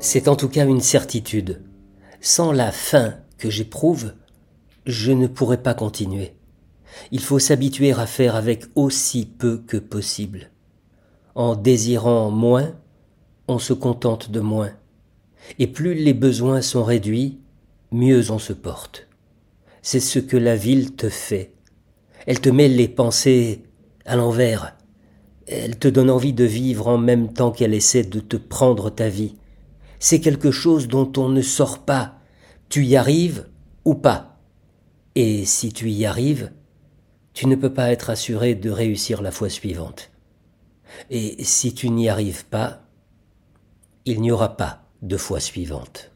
C'est en tout cas une certitude. Sans la faim que j'éprouve, je ne pourrais pas continuer. Il faut s'habituer à faire avec aussi peu que possible. En désirant moins, on se contente de moins. Et plus les besoins sont réduits, mieux on se porte. C'est ce que la ville te fait. Elle te met les pensées à l'envers. Elle te donne envie de vivre en même temps qu'elle essaie de te prendre ta vie. C'est quelque chose dont on ne sort pas. Tu y arrives ou pas. Et si tu y arrives, tu ne peux pas être assuré de réussir la fois suivante. Et si tu n'y arrives pas, il n'y aura pas de fois suivante.